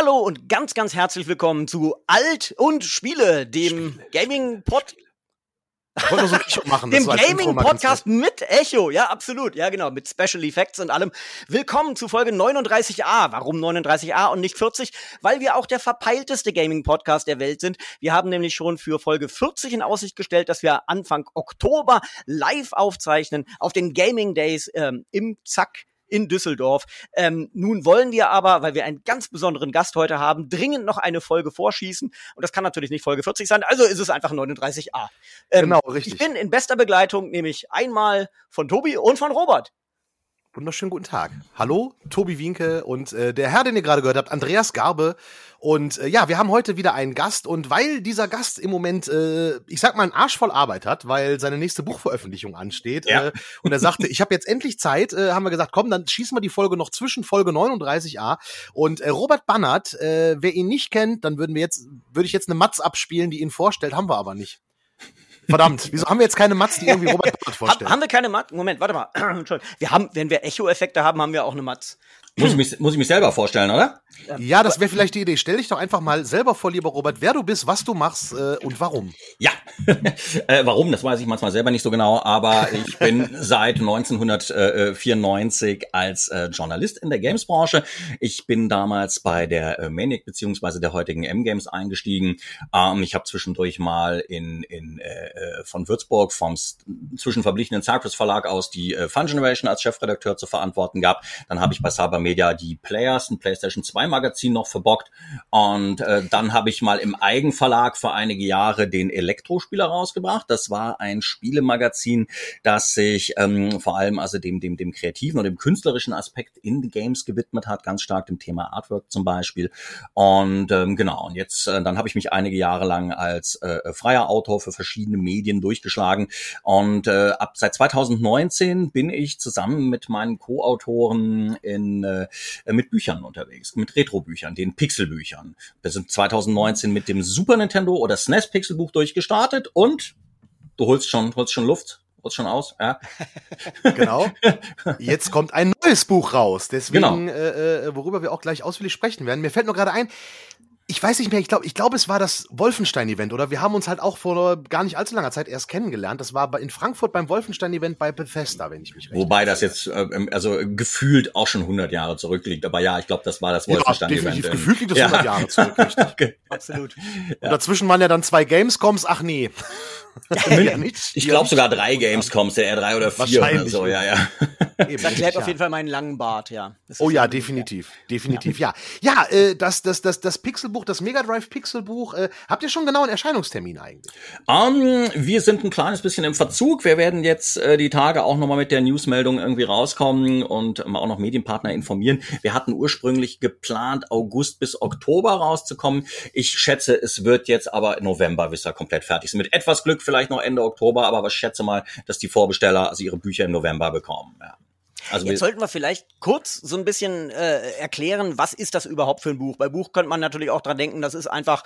Hallo und ganz, ganz herzlich willkommen zu Alt und Spiele, dem Gaming-Pod. So machen. Dem Gaming-Podcast mit Echo, ja, absolut. Ja, genau, mit Special Effects und allem. Willkommen zu Folge 39a. Warum 39a und nicht 40? Weil wir auch der verpeilteste Gaming-Podcast der Welt sind. Wir haben nämlich schon für Folge 40 in Aussicht gestellt, dass wir Anfang Oktober live aufzeichnen auf den Gaming Days ähm, im Zack in Düsseldorf. Ähm, nun wollen wir aber, weil wir einen ganz besonderen Gast heute haben, dringend noch eine Folge vorschießen. Und das kann natürlich nicht Folge 40 sein, also ist es einfach 39a. Ähm, genau, richtig. Ich bin in bester Begleitung, nämlich einmal von Tobi und von Robert. Wunderschönen guten Tag. Hallo, Tobi Wienke und äh, der Herr, den ihr gerade gehört habt, Andreas Garbe. Und äh, ja, wir haben heute wieder einen Gast und weil dieser Gast im Moment, äh, ich sag mal, einen Arsch voll Arbeit hat, weil seine nächste Buchveröffentlichung ansteht ja. äh, und er sagte, ich habe jetzt endlich Zeit, äh, haben wir gesagt, komm, dann schießen wir die Folge noch zwischen Folge 39a und äh, Robert Bannert, äh, wer ihn nicht kennt, dann würden wir jetzt, würde ich jetzt eine Matz abspielen, die ihn vorstellt, haben wir aber nicht. Verdammt, wieso haben wir jetzt keine Mats, die irgendwie Robert Bart vorstellen? haben wir keine Mats? Moment, warte mal. wir haben, wenn wir Echo-Effekte haben, haben wir auch eine Mats. Muss ich, mich, muss ich mich selber vorstellen, oder? Ja, das wäre vielleicht die Idee. Stell dich doch einfach mal selber vor, lieber Robert, wer du bist, was du machst äh, und warum. Ja, äh, warum, das weiß ich manchmal selber nicht so genau, aber ich bin seit 1994 als äh, Journalist in der Games-Branche. Ich bin damals bei der äh, Manic beziehungsweise der heutigen M-Games eingestiegen. Ähm, ich habe zwischendurch mal in, in äh, äh von Würzburg vom zwischenverblichenen Cypress Verlag aus die äh, Fun Generation als Chefredakteur zu verantworten gehabt. Dann habe ich bei Cyber Media die Players, ein PlayStation 2 Magazin noch verbockt. Und äh, dann habe ich mal im Eigenverlag für einige Jahre den Elektrospieler rausgebracht. Das war ein Spielemagazin, das sich ähm, vor allem also dem, dem, dem kreativen und dem künstlerischen Aspekt in the Games gewidmet hat, ganz stark dem Thema Artwork zum Beispiel. Und ähm, genau, und jetzt, äh, dann habe ich mich einige Jahre lang als äh, freier Autor für verschiedene Medien durchgeschlagen. Und äh, ab seit 2019 bin ich zusammen mit meinen Co-Autoren in äh, äh, mit Büchern unterwegs, mit Retro-Büchern, den Pixelbüchern. Wir sind 2019 mit dem Super Nintendo oder SNES Pixelbuch durchgestartet und du holst schon, holst schon Luft, holst schon aus, ja. genau. Jetzt kommt ein neues Buch raus, deswegen, genau. äh, äh worüber wir auch gleich ausführlich sprechen werden. Mir fällt nur gerade ein, ich weiß nicht mehr, ich glaube, ich glaube, es war das Wolfenstein-Event, oder? Wir haben uns halt auch vor gar nicht allzu langer Zeit erst kennengelernt. Das war in Frankfurt beim Wolfenstein-Event bei Bethesda, wenn ich mich recht Wobei das jetzt, äh, also gefühlt auch schon 100 Jahre zurückliegt. Aber ja, ich glaube, das war das Wolfenstein-Event. Ja. Gefühlt liegt das ja. 100 Jahre zurück, richtig. okay. Absolut. Und dazwischen waren ja dann zwei Gamescoms. Ach nee. ja, ich glaube sogar drei Gamescoms, ja, drei oder vier oder so, ja, ja. Das erklärt auf jeden Fall meinen langen Bart, ja. Oh ja, definitiv, definitiv, ja. Ja, äh, das, das, das, das Pixelbuch, das Mega Drive Pixelbuch, äh, habt ihr schon genau einen Erscheinungstermin eigentlich? Um, ähm, wir sind ein kleines bisschen im Verzug. Wir werden jetzt äh, die Tage auch nochmal mit der Newsmeldung irgendwie rauskommen und ähm, auch noch Medienpartner informieren. Wir hatten ursprünglich geplant, August bis Oktober rauszukommen. Ich schätze, es wird jetzt aber November, bis wir komplett fertig sind. Mit etwas Glück vielleicht noch Ende Oktober, aber ich schätze mal, dass die Vorbesteller also ihre Bücher im November bekommen. Ja. Also Jetzt sollten wir vielleicht kurz so ein bisschen äh, erklären, was ist das überhaupt für ein Buch? Bei Buch könnte man natürlich auch dran denken, das ist einfach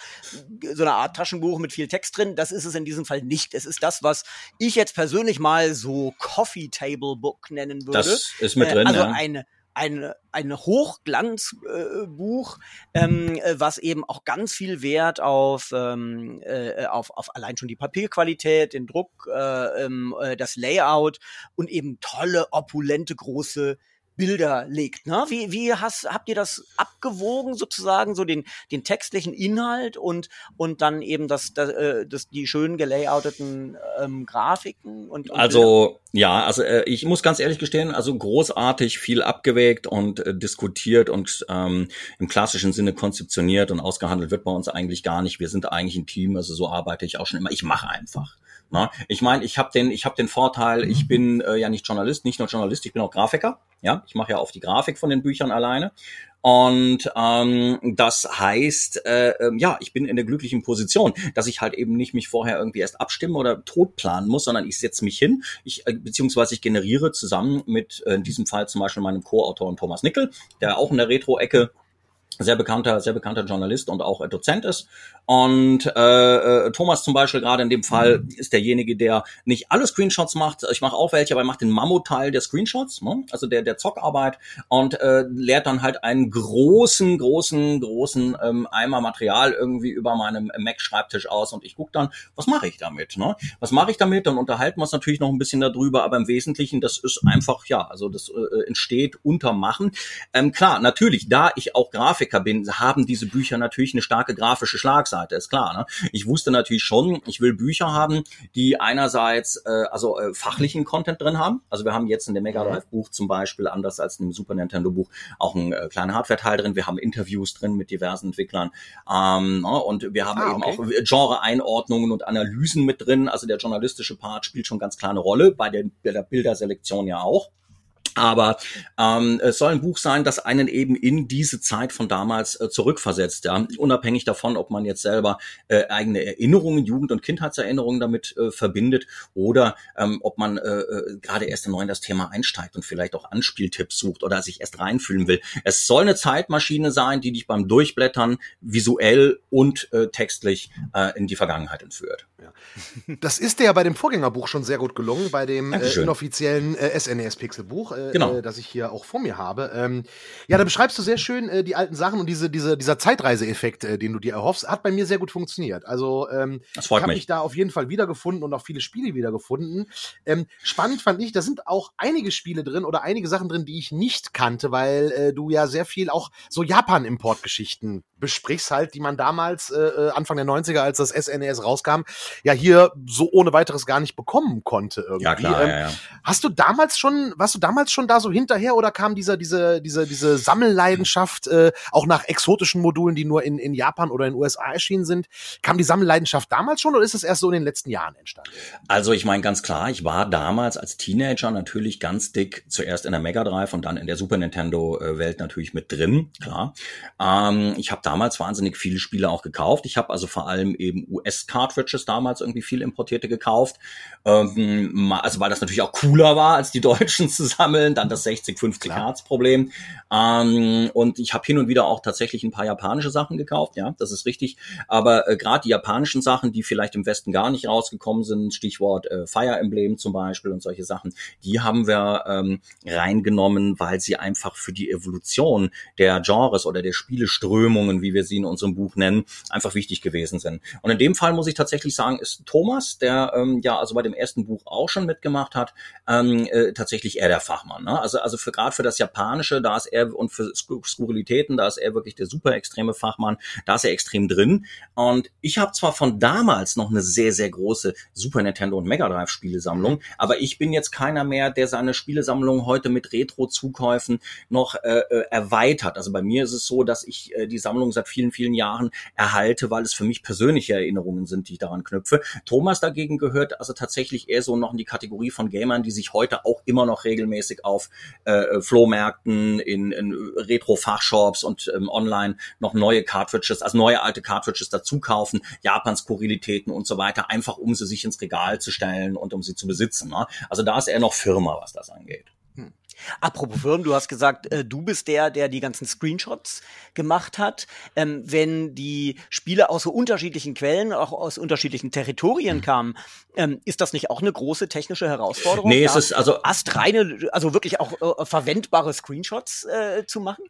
so eine Art Taschenbuch mit viel Text drin. Das ist es in diesem Fall nicht. Es ist das, was ich jetzt persönlich mal so Coffee Table Book nennen würde. Das ist mit drin. Äh, also ja. eine ein, ein Hochglanzbuch, äh, ähm, äh, was eben auch ganz viel Wert auf, ähm, äh, auf, auf allein schon die Papierqualität, den Druck, äh, ähm, äh, das Layout und eben tolle, opulente, große Bilder legt. Ne? Wie, wie hast, habt ihr das abgewogen sozusagen, so den, den textlichen Inhalt und, und dann eben das, das, äh, das, die schön gelayouteten ähm, Grafiken? Und, und also ja, also äh, ich muss ganz ehrlich gestehen, also großartig viel abgewägt und äh, diskutiert und ähm, im klassischen Sinne konzeptioniert und ausgehandelt wird bei uns eigentlich gar nicht. Wir sind eigentlich ein Team, also so arbeite ich auch schon immer. Ich mache einfach. Na, ich meine, ich habe den, ich habe den Vorteil, ich bin äh, ja nicht Journalist, nicht nur Journalist, ich bin auch Grafiker. Ja, ich mache ja auf die Grafik von den Büchern alleine. Und ähm, das heißt, äh, äh, ja, ich bin in der glücklichen Position, dass ich halt eben nicht mich vorher irgendwie erst abstimmen oder tot planen muss, sondern ich setze mich hin, ich äh, beziehungsweise ich generiere zusammen mit äh, in diesem Fall zum Beispiel meinem Co-Autoren Thomas Nickel, der auch in der Retro-Ecke sehr bekannter, sehr bekannter Journalist und auch äh, Dozent ist. Und äh, äh, Thomas zum Beispiel gerade in dem Fall ist derjenige, der nicht alle Screenshots macht. Ich mache auch welche, aber er macht den Mammutteil der Screenshots, ne? also der der Zockarbeit und äh, leert dann halt einen großen, großen, großen ähm, Eimer Material irgendwie über meinem Mac-Schreibtisch aus und ich gucke dann, was mache ich damit? Ne? Was mache ich damit? Dann unterhalten wir uns natürlich noch ein bisschen darüber, aber im Wesentlichen, das ist einfach ja, also das äh, entsteht unter Machen. Ähm, klar, natürlich, da ich auch Grafiker bin, haben diese Bücher natürlich eine starke grafische Schlagseite, ist klar. Ne? Ich wusste natürlich schon, ich will Bücher haben, die einerseits äh, also äh, fachlichen Content drin haben. Also wir haben jetzt in dem Mega Drive Buch zum Beispiel, anders als in dem Super Nintendo Buch, auch ein äh, kleiner Hardware-Teil drin. Wir haben Interviews drin mit diversen Entwicklern ähm, ne? und wir haben ah, eben okay. auch Genre-Einordnungen und Analysen mit drin. Also der journalistische Part spielt schon ganz klar eine Rolle, bei der, bei der Bilderselektion ja auch. Aber ähm, es soll ein Buch sein, das einen eben in diese Zeit von damals äh, zurückversetzt, ja, unabhängig davon, ob man jetzt selber äh, eigene Erinnerungen, Jugend- und Kindheitserinnerungen damit äh, verbindet oder ähm, ob man äh, äh, gerade erst neu in das Thema einsteigt und vielleicht auch Anspieltipps sucht oder sich erst reinfühlen will. Es soll eine Zeitmaschine sein, die dich beim Durchblättern visuell und äh, textlich äh, in die Vergangenheit entführt. Ja. Das ist dir ja bei dem Vorgängerbuch schon sehr gut gelungen, bei dem äh, inoffiziellen äh, SNES-Pixel-Buch, äh, genau. äh, das ich hier auch vor mir habe. Ähm, ja, da beschreibst du sehr schön äh, die alten Sachen und diese, diese, dieser Zeitreiseeffekt, äh, den du dir erhoffst, hat bei mir sehr gut funktioniert. Also ähm, ich habe mich da auf jeden Fall wiedergefunden und auch viele Spiele wiedergefunden. Ähm, spannend fand ich, da sind auch einige Spiele drin oder einige Sachen drin, die ich nicht kannte, weil äh, du ja sehr viel auch so Japan-Importgeschichten besprichst halt, die man damals äh, äh Anfang der 90er, als das SNES rauskam, ja hier so ohne weiteres gar nicht bekommen konnte irgendwie. Ja, klar, ähm, ja, ja. Hast du damals schon, warst du damals schon da so hinterher oder kam dieser, diese, diese, diese Sammelleidenschaft äh, auch nach exotischen Modulen, die nur in, in Japan oder in den USA erschienen sind? Kam die Sammelleidenschaft damals schon oder ist es erst so in den letzten Jahren entstanden? Also ich meine ganz klar, ich war damals als Teenager natürlich ganz dick zuerst in der Mega Drive und dann in der Super Nintendo äh, Welt natürlich mit drin, klar. Ähm, ich habe damals wahnsinnig viele Spiele auch gekauft. Ich habe also vor allem eben US-Cartridges damals irgendwie viel importierte gekauft. Ähm, also weil das natürlich auch cooler war, als die Deutschen zu sammeln. Dann das 60-50 Hertz Problem. Ähm, und ich habe hin und wieder auch tatsächlich ein paar japanische Sachen gekauft. Ja, das ist richtig. Aber äh, gerade die japanischen Sachen, die vielleicht im Westen gar nicht rausgekommen sind, Stichwort äh, Fire Emblem zum Beispiel und solche Sachen, die haben wir ähm, reingenommen, weil sie einfach für die Evolution der Genres oder der Spieleströmungen, wie wir sie in unserem Buch nennen, einfach wichtig gewesen sind. Und in dem Fall muss ich tatsächlich sagen, ist Thomas, der ähm, ja also bei dem ersten Buch auch schon mitgemacht hat, ähm, äh, tatsächlich eher der Fachmann. Ne? Also also für gerade für das Japanische, da ist er und für Skurrilitäten, da ist er wirklich der super extreme Fachmann, da ist er extrem drin. Und ich habe zwar von damals noch eine sehr sehr große Super Nintendo und Mega Drive Spielesammlung, aber ich bin jetzt keiner mehr, der seine Spielesammlung heute mit Retro-Zukäufen noch äh, äh, erweitert. Also bei mir ist es so, dass ich äh, die Sammlung seit vielen vielen Jahren erhalte, weil es für mich persönliche Erinnerungen sind, die ich daran knüpfe. Thomas dagegen gehört also tatsächlich eher so noch in die Kategorie von Gamern, die sich heute auch immer noch regelmäßig auf äh, Flohmärkten, in, in Retro-Fachshops und ähm, online noch neue Cartridges, also neue alte Cartridges dazu kaufen, Japans Kurilitäten und so weiter, einfach um sie sich ins Regal zu stellen und um sie zu besitzen. Ne? Also da ist er noch Firma, was das angeht. Apropos Firmen, du hast gesagt, äh, du bist der, der die ganzen Screenshots gemacht hat. Ähm, wenn die Spiele aus so unterschiedlichen Quellen, auch aus unterschiedlichen Territorien mhm. kamen, ähm, ist das nicht auch eine große technische Herausforderung? Nee, es ist also astreine, also wirklich auch äh, verwendbare Screenshots äh, zu machen?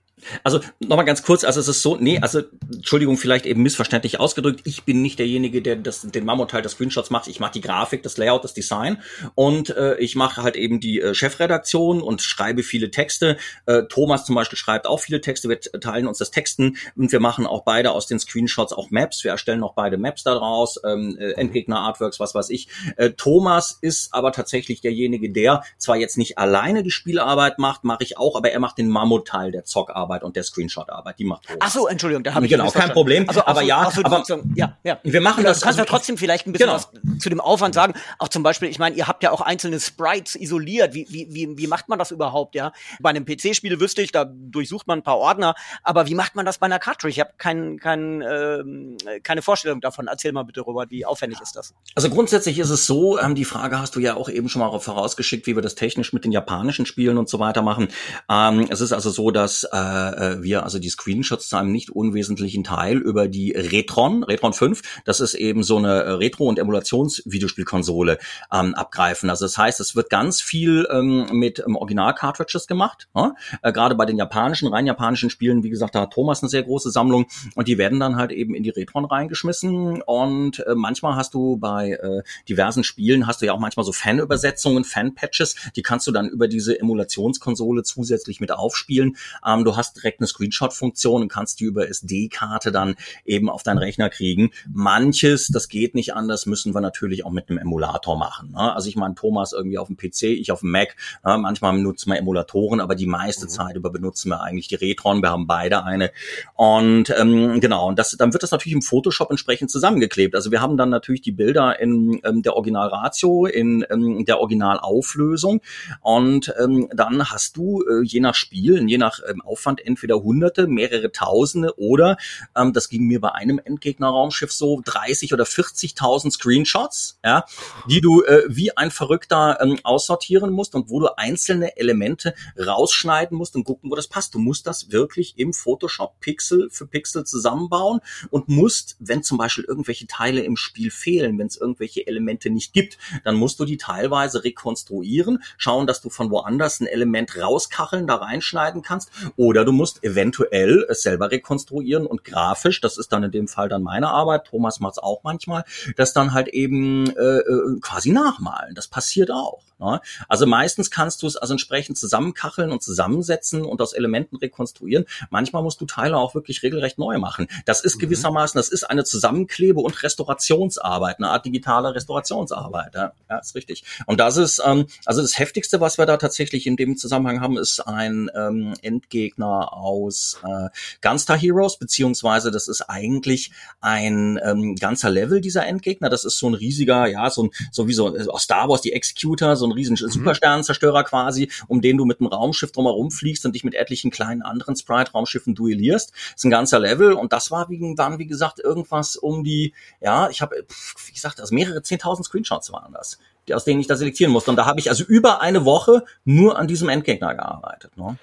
Also nochmal ganz kurz, also es ist so, nee, also Entschuldigung, vielleicht eben missverständlich ausgedrückt, ich bin nicht derjenige, der das, den Mammutteil der Screenshots macht. Ich mache die Grafik, das Layout, das Design und äh, ich mache halt eben die äh, Chefredaktion und schreibe viele Texte. Äh, Thomas zum Beispiel schreibt auch viele Texte, wir teilen uns das Texten und wir machen auch beide aus den Screenshots auch Maps. Wir erstellen auch beide Maps daraus, ähm, äh, Endgegner Artworks, was weiß ich. Äh, Thomas ist aber tatsächlich derjenige, der zwar jetzt nicht alleine die Spielarbeit macht, mache ich auch, aber er macht den Mammutteil der Zockarbeit und der Screenshot-Arbeit. Die macht Thomas. Ach so, Entschuldigung, da habe ich Genau, kein Problem. Also, aber ja, aber ja, ja. Wir machen das. Du kannst also, ja trotzdem vielleicht ein bisschen genau. was zu dem Aufwand sagen, auch zum Beispiel, ich meine, ihr habt ja auch einzelne Sprites isoliert. Wie, wie, wie, wie macht man das überhaupt, ja? Bei einem PC-Spiel wüsste ich, da durchsucht man ein paar Ordner, aber wie macht man das bei einer Cartridge? Ich habe kein, kein, ähm, keine Vorstellung davon. Erzähl mal bitte, Robert, wie aufwendig ist das? Also grundsätzlich ist es so, ähm, die Frage hast du ja auch eben schon mal vorausgeschickt, wie wir das technisch mit den japanischen Spielen und so weiter machen. Ähm, es ist also so, dass äh, äh wir also die Screenshots zu einem nicht unwesentlichen Teil über die Retron, Retron 5, das ist eben so eine Retro- und Emulations-Videospielkonsole ähm, abgreifen. Also das heißt, es wird ganz viel ähm, mit ähm, Original-Cartridges gemacht. Ne? Äh, Gerade bei den japanischen, rein japanischen Spielen, wie gesagt, da hat Thomas eine sehr große Sammlung und die werden dann halt eben in die Retron reingeschmissen. Und äh, manchmal hast du bei äh, diversen Spielen hast du ja auch manchmal so Fan-Übersetzungen, Fan-Patches, die kannst du dann über diese Emulationskonsole zusätzlich mit aufspielen. Ähm, du hast direkt eine Screenshot-Funktion und kannst die über SD-Karte dann eben auf deinen Rechner kriegen. Manches, das geht nicht anders, müssen wir natürlich auch mit einem Emulator machen. Ne? Also ich meine, Thomas irgendwie auf dem PC, ich auf dem Mac. Ne? Manchmal benutzen wir Emulatoren, aber die meiste mhm. Zeit über benutzen wir eigentlich die Retron. Wir haben beide eine. Und ähm, genau, und das, dann wird das natürlich im Photoshop entsprechend zusammengeklebt. Also wir haben dann natürlich die Bilder in ähm, der Originalratio, in ähm, der Originalauflösung. Und ähm, dann hast du äh, je nach Spiel, je nach ähm, Aufwand entweder hunderte, mehrere Tausende oder, ähm, das ging mir bei einem Endgegner-Raumschiff so, 30 oder 40.000 Screenshots, ja, die du äh, wie ein Verrückter ähm, aussortieren musst und wo du einzelne Elemente rausschneiden musst und gucken, wo das passt. Du musst das wirklich im Photoshop Pixel für Pixel zusammenbauen und musst, wenn zum Beispiel irgendwelche Teile im Spiel fehlen, wenn es irgendwelche Elemente nicht gibt, dann musst du die teilweise rekonstruieren, schauen, dass du von woanders ein Element rauskacheln, da reinschneiden kannst oder du musst eventuell es selber rekonstruieren und grafisch, das ist dann in dem Fall dann meine Arbeit, Thomas macht es auch manchmal, das dann halt eben äh, äh quasi nachmalen. Das passiert auch. Ne? Also meistens kannst du es also entsprechend zusammenkacheln und zusammensetzen und aus Elementen rekonstruieren. Manchmal musst du Teile auch wirklich regelrecht neu machen. Das ist mhm. gewissermaßen, das ist eine Zusammenklebe- und Restaurationsarbeit, eine Art digitale Restaurationsarbeit. Ja, ja ist richtig. Und das ist, ähm, also das Heftigste, was wir da tatsächlich in dem Zusammenhang haben, ist ein ähm, Endgegner aus äh, Gunstar Heroes, beziehungsweise das ist eigentlich ein ähm, ganzer Level dieser Endgegner. Das ist so ein riesiger, ja, so ein, so wie so aus Star Wars die Executor, so ein riesen mhm. Supersternenzerstörer quasi, um den du mit einem Raumschiff drumherum fliegst und dich mit etlichen kleinen anderen Sprite-Raumschiffen duellierst. Das ist ein ganzer Level und das war wie, waren, wie gesagt, irgendwas um die, ja, ich habe, wie gesagt, also mehrere zehntausend Screenshots waren das aus denen ich da selektieren musste. Und da habe ich also über eine Woche nur an diesem Endgegner gearbeitet. Ne?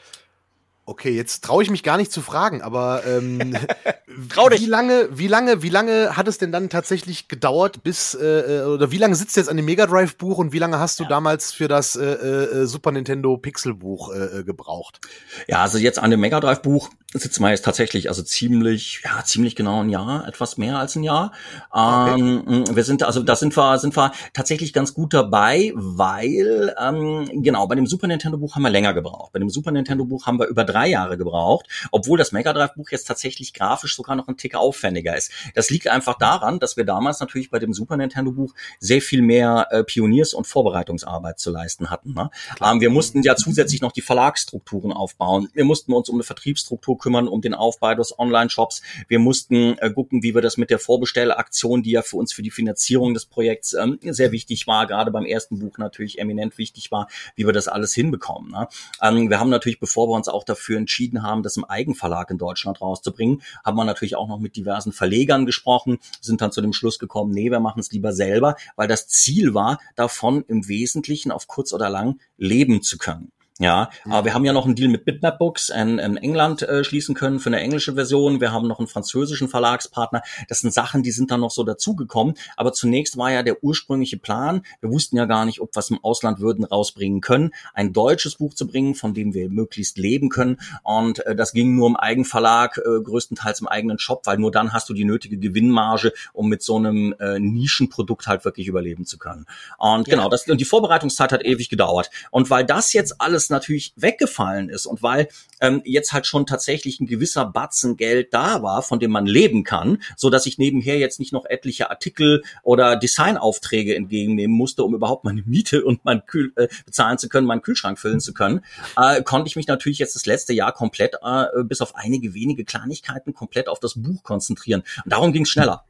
Okay, jetzt traue ich mich gar nicht zu fragen, aber ähm, Trau dich. wie lange, wie lange, wie lange hat es denn dann tatsächlich gedauert, bis äh, äh oder wie lange sitzt du jetzt an dem Mega Drive Buch und wie lange hast du ja. damals für das äh, äh, Super Nintendo Pixel Buch äh, äh, gebraucht? Ja, also jetzt an dem Mega Drive Buch sitzen wir jetzt tatsächlich also ziemlich, ja ziemlich genau ein Jahr, etwas mehr als ein Jahr. Ähm, okay. Wir sind also da sind wir sind wir tatsächlich ganz gut dabei, weil ähm, genau bei dem Super Nintendo Buch haben wir länger gebraucht. Bei dem Super Nintendo Buch haben wir über drei drei Jahre gebraucht, obwohl das Mega Drive Buch jetzt tatsächlich grafisch sogar noch ein Tick aufwendiger ist. Das liegt einfach daran, dass wir damals natürlich bei dem Super Nintendo Buch sehr viel mehr äh, Pioniers- und Vorbereitungsarbeit zu leisten hatten. Ne? Ähm, wir mussten ja zusätzlich noch die Verlagsstrukturen aufbauen. Wir mussten uns um eine Vertriebsstruktur kümmern, um den Aufbau des Online-Shops. Wir mussten äh, gucken, wie wir das mit der Vorbestellaktion, die ja für uns für die Finanzierung des Projekts ähm, sehr wichtig war, gerade beim ersten Buch natürlich eminent wichtig war, wie wir das alles hinbekommen. Ne? Ähm, wir haben natürlich, bevor wir uns auch dafür dafür entschieden haben, das im Eigenverlag in Deutschland rauszubringen, haben wir natürlich auch noch mit diversen Verlegern gesprochen, sind dann zu dem Schluss gekommen, nee, wir machen es lieber selber, weil das Ziel war, davon im Wesentlichen auf kurz oder lang leben zu können. Ja, aber wir haben ja noch einen Deal mit Bitmap Books in, in England äh, schließen können für eine englische Version. Wir haben noch einen französischen Verlagspartner. Das sind Sachen, die sind dann noch so dazugekommen. Aber zunächst war ja der ursprüngliche Plan, wir wussten ja gar nicht, ob wir es im Ausland würden rausbringen können, ein deutsches Buch zu bringen, von dem wir möglichst leben können. Und äh, das ging nur im Eigenverlag, äh, größtenteils im eigenen Shop, weil nur dann hast du die nötige Gewinnmarge, um mit so einem äh, Nischenprodukt halt wirklich überleben zu können. Und ja. genau, das, und die Vorbereitungszeit hat ewig gedauert. Und weil das jetzt alles natürlich weggefallen ist und weil ähm, jetzt halt schon tatsächlich ein gewisser Batzen Geld da war, von dem man leben kann, so dass ich nebenher jetzt nicht noch etliche Artikel oder Designaufträge entgegennehmen musste, um überhaupt meine Miete und mein Kühl äh, bezahlen zu können, meinen Kühlschrank füllen zu können, äh, konnte ich mich natürlich jetzt das letzte Jahr komplett, äh, bis auf einige wenige Kleinigkeiten, komplett auf das Buch konzentrieren. Und darum ging es schneller.